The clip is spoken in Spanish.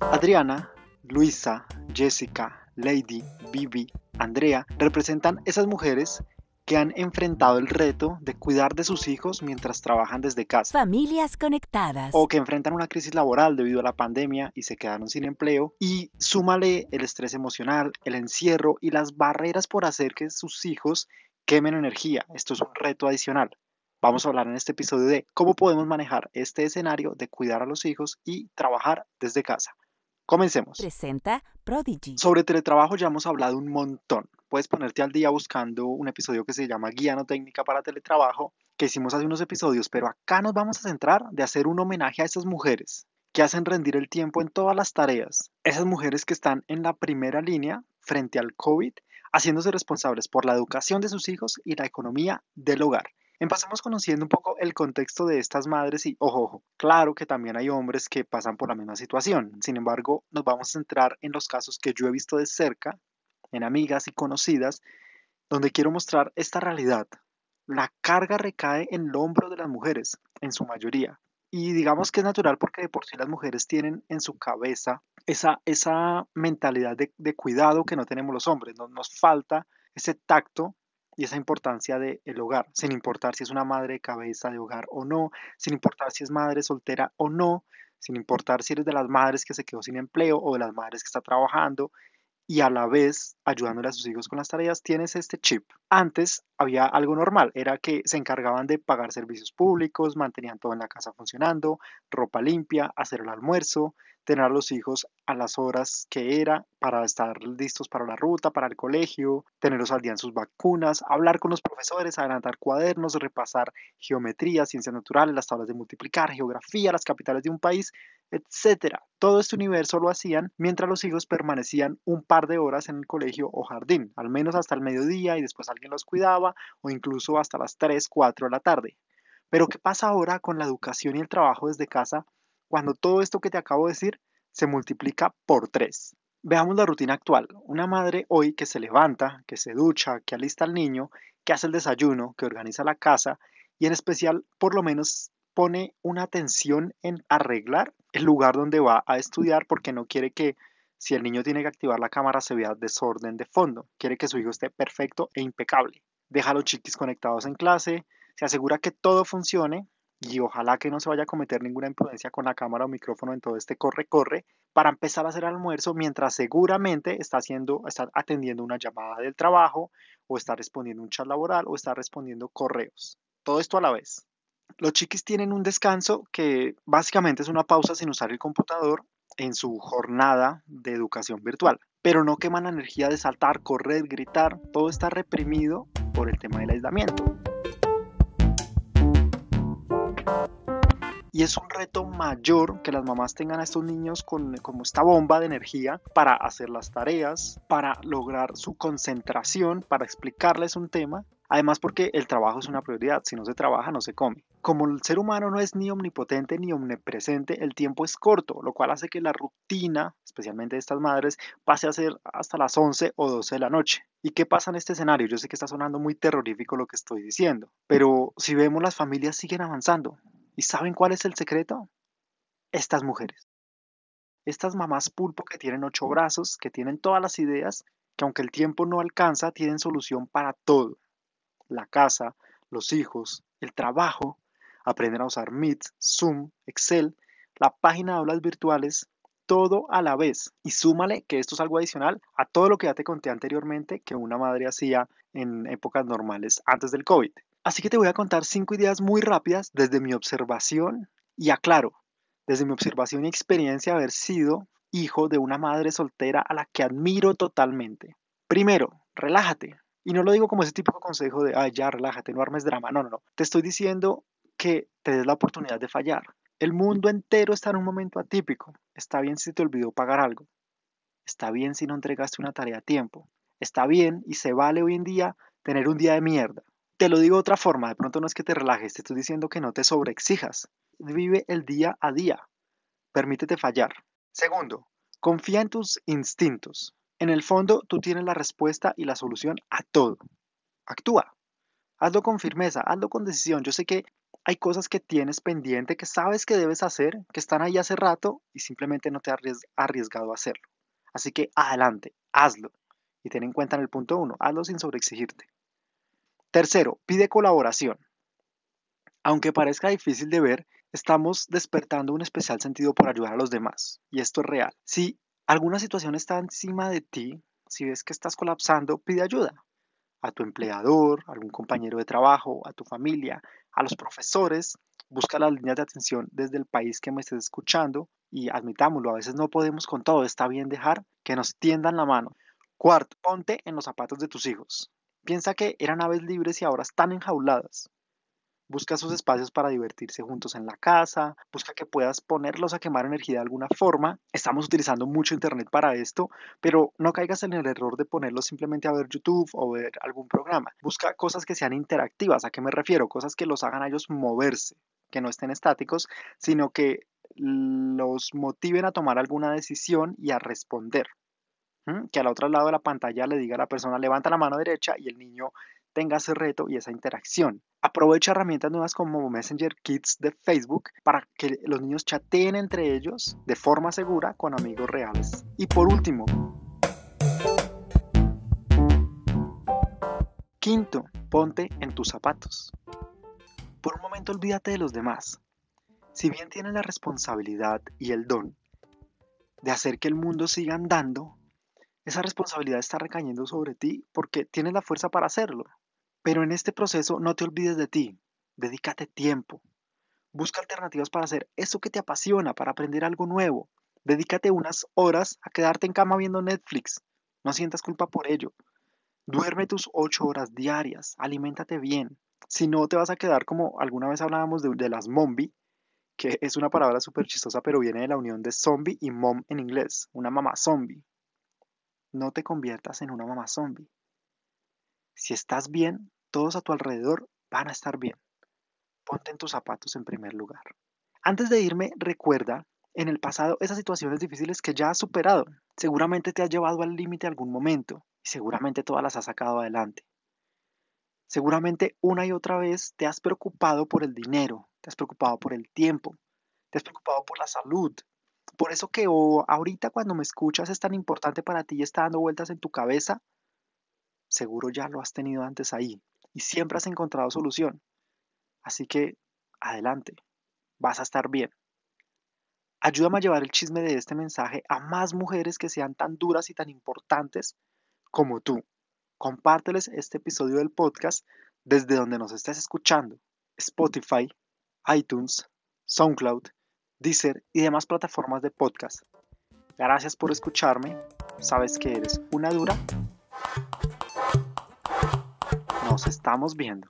Adriana, Luisa, Jessica, Lady, Vivi, Andrea representan esas mujeres que han enfrentado el reto de cuidar de sus hijos mientras trabajan desde casa. Familias conectadas. O que enfrentan una crisis laboral debido a la pandemia y se quedaron sin empleo. Y súmale el estrés emocional, el encierro y las barreras por hacer que sus hijos quemen energía. Esto es un reto adicional. Vamos a hablar en este episodio de cómo podemos manejar este escenario de cuidar a los hijos y trabajar desde casa. Comencemos. Presenta Prodigy. Sobre teletrabajo ya hemos hablado un montón. Puedes ponerte al día buscando un episodio que se llama Guía no técnica para teletrabajo, que hicimos hace unos episodios, pero acá nos vamos a centrar de hacer un homenaje a esas mujeres que hacen rendir el tiempo en todas las tareas. Esas mujeres que están en la primera línea frente al COVID, haciéndose responsables por la educación de sus hijos y la economía del hogar. Empezamos conociendo un poco el contexto de estas madres y, ojo, claro que también hay hombres que pasan por la misma situación. Sin embargo, nos vamos a centrar en los casos que yo he visto de cerca, en amigas y conocidas, donde quiero mostrar esta realidad. La carga recae en el hombro de las mujeres, en su mayoría. Y digamos que es natural porque de por sí las mujeres tienen en su cabeza esa, esa mentalidad de, de cuidado que no tenemos los hombres. Nos, nos falta ese tacto y esa importancia del el hogar, sin importar si es una madre de cabeza de hogar o no, sin importar si es madre soltera o no, sin importar si eres de las madres que se quedó sin empleo o de las madres que está trabajando y a la vez ayudándole a sus hijos con las tareas, tienes este chip. Antes había algo normal, era que se encargaban de pagar servicios públicos, mantenían todo en la casa funcionando, ropa limpia, hacer el almuerzo, tener a los hijos a las horas que era para estar listos para la ruta, para el colegio, tenerlos al día en sus vacunas, hablar con los profesores, adelantar cuadernos, repasar geometría, ciencias naturales, las tablas de multiplicar, geografía, las capitales de un país, etc. Todo este universo lo hacían mientras los hijos permanecían un par de horas en el colegio o jardín, al menos hasta el mediodía y después alguien los cuidaba o incluso hasta las 3, 4 de la tarde. Pero ¿qué pasa ahora con la educación y el trabajo desde casa cuando todo esto que te acabo de decir se multiplica por 3? Veamos la rutina actual. Una madre hoy que se levanta, que se ducha, que alista al niño, que hace el desayuno, que organiza la casa y en especial por lo menos pone una atención en arreglar el lugar donde va a estudiar porque no quiere que si el niño tiene que activar la cámara se vea desorden de fondo. Quiere que su hijo esté perfecto e impecable. Deja a los chiquis conectados en clase, se asegura que todo funcione y ojalá que no se vaya a cometer ninguna imprudencia con la cámara o micrófono en todo este corre-corre para empezar a hacer almuerzo mientras seguramente está haciendo, está atendiendo una llamada del trabajo o está respondiendo un chat laboral o está respondiendo correos. Todo esto a la vez. Los chiquis tienen un descanso que básicamente es una pausa sin usar el computador en su jornada de educación virtual, pero no queman la energía de saltar, correr, gritar, todo está reprimido por el tema del aislamiento. Y es un reto mayor que las mamás tengan a estos niños con como esta bomba de energía para hacer las tareas, para lograr su concentración, para explicarles un tema. Además porque el trabajo es una prioridad, si no se trabaja no se come. Como el ser humano no es ni omnipotente ni omnipresente, el tiempo es corto, lo cual hace que la rutina, especialmente de estas madres, pase a ser hasta las 11 o 12 de la noche. ¿Y qué pasa en este escenario? Yo sé que está sonando muy terrorífico lo que estoy diciendo, pero si vemos las familias siguen avanzando, ¿Y saben cuál es el secreto? Estas mujeres. Estas mamás pulpo que tienen ocho brazos, que tienen todas las ideas, que aunque el tiempo no alcanza, tienen solución para todo. La casa, los hijos, el trabajo, aprenden a usar Meet, Zoom, Excel, la página de aulas virtuales, todo a la vez. Y súmale que esto es algo adicional a todo lo que ya te conté anteriormente que una madre hacía en épocas normales antes del COVID. Así que te voy a contar cinco ideas muy rápidas desde mi observación y aclaro, desde mi observación y experiencia haber sido hijo de una madre soltera a la que admiro totalmente. Primero, relájate. Y no lo digo como ese típico consejo de, ay, ya, relájate, no armes drama. No, no, no. Te estoy diciendo que te des la oportunidad de fallar. El mundo entero está en un momento atípico. Está bien si te olvidó pagar algo. Está bien si no entregaste una tarea a tiempo. Está bien y se vale hoy en día tener un día de mierda. Te lo digo de otra forma, de pronto no es que te relajes, te estoy diciendo que no te sobreexijas. Vive el día a día. Permítete fallar. Segundo, confía en tus instintos. En el fondo, tú tienes la respuesta y la solución a todo. Actúa. Hazlo con firmeza, hazlo con decisión. Yo sé que hay cosas que tienes pendiente, que sabes que debes hacer, que están ahí hace rato y simplemente no te has arriesgado a hacerlo. Así que adelante, hazlo. Y ten en cuenta en el punto uno, hazlo sin sobreexigirte. Tercero, pide colaboración. Aunque parezca difícil de ver, estamos despertando un especial sentido por ayudar a los demás. Y esto es real. Si alguna situación está encima de ti, si ves que estás colapsando, pide ayuda a tu empleador, a algún compañero de trabajo, a tu familia, a los profesores. Busca las líneas de atención desde el país que me estés escuchando y admitámoslo, a veces no podemos con todo, está bien dejar que nos tiendan la mano. Cuarto, ponte en los zapatos de tus hijos. Piensa que eran aves libres y ahora están enjauladas. Busca sus espacios para divertirse juntos en la casa, busca que puedas ponerlos a quemar energía de alguna forma. Estamos utilizando mucho Internet para esto, pero no caigas en el error de ponerlos simplemente a ver YouTube o ver algún programa. Busca cosas que sean interactivas. ¿A qué me refiero? Cosas que los hagan a ellos moverse, que no estén estáticos, sino que los motiven a tomar alguna decisión y a responder. Que al otro lado de la pantalla le diga a la persona levanta la mano derecha y el niño tenga ese reto y esa interacción. Aprovecha herramientas nuevas como Messenger Kids de Facebook para que los niños chateen entre ellos de forma segura con amigos reales. Y por último, quinto, ponte en tus zapatos. Por un momento olvídate de los demás. Si bien tienes la responsabilidad y el don de hacer que el mundo siga andando, esa responsabilidad está recayendo sobre ti porque tienes la fuerza para hacerlo. Pero en este proceso no te olvides de ti, dedícate tiempo. Busca alternativas para hacer eso que te apasiona, para aprender algo nuevo. Dedícate unas horas a quedarte en cama viendo Netflix. No sientas culpa por ello. Duerme tus ocho horas diarias, aliméntate bien. Si no, te vas a quedar como alguna vez hablábamos de, de las mombi, que es una palabra súper chistosa, pero viene de la unión de zombie y mom en inglés, una mamá zombie. No te conviertas en una mamá zombie. Si estás bien, todos a tu alrededor van a estar bien. Ponte en tus zapatos en primer lugar. Antes de irme, recuerda en el pasado esas situaciones difíciles que ya has superado. Seguramente te has llevado al límite algún momento y seguramente todas las has sacado adelante. Seguramente una y otra vez te has preocupado por el dinero, te has preocupado por el tiempo, te has preocupado por la salud. Por eso que ahorita cuando me escuchas es tan importante para ti y está dando vueltas en tu cabeza seguro ya lo has tenido antes ahí y siempre has encontrado solución. Así que, adelante, vas a estar bien. Ayúdame a llevar el chisme de este mensaje a más mujeres que sean tan duras y tan importantes como tú. Compárteles este episodio del podcast desde donde nos estés escuchando. Spotify, iTunes, SoundCloud, Deezer y demás plataformas de podcast. Gracias por escucharme. Sabes que eres una dura estamos viendo.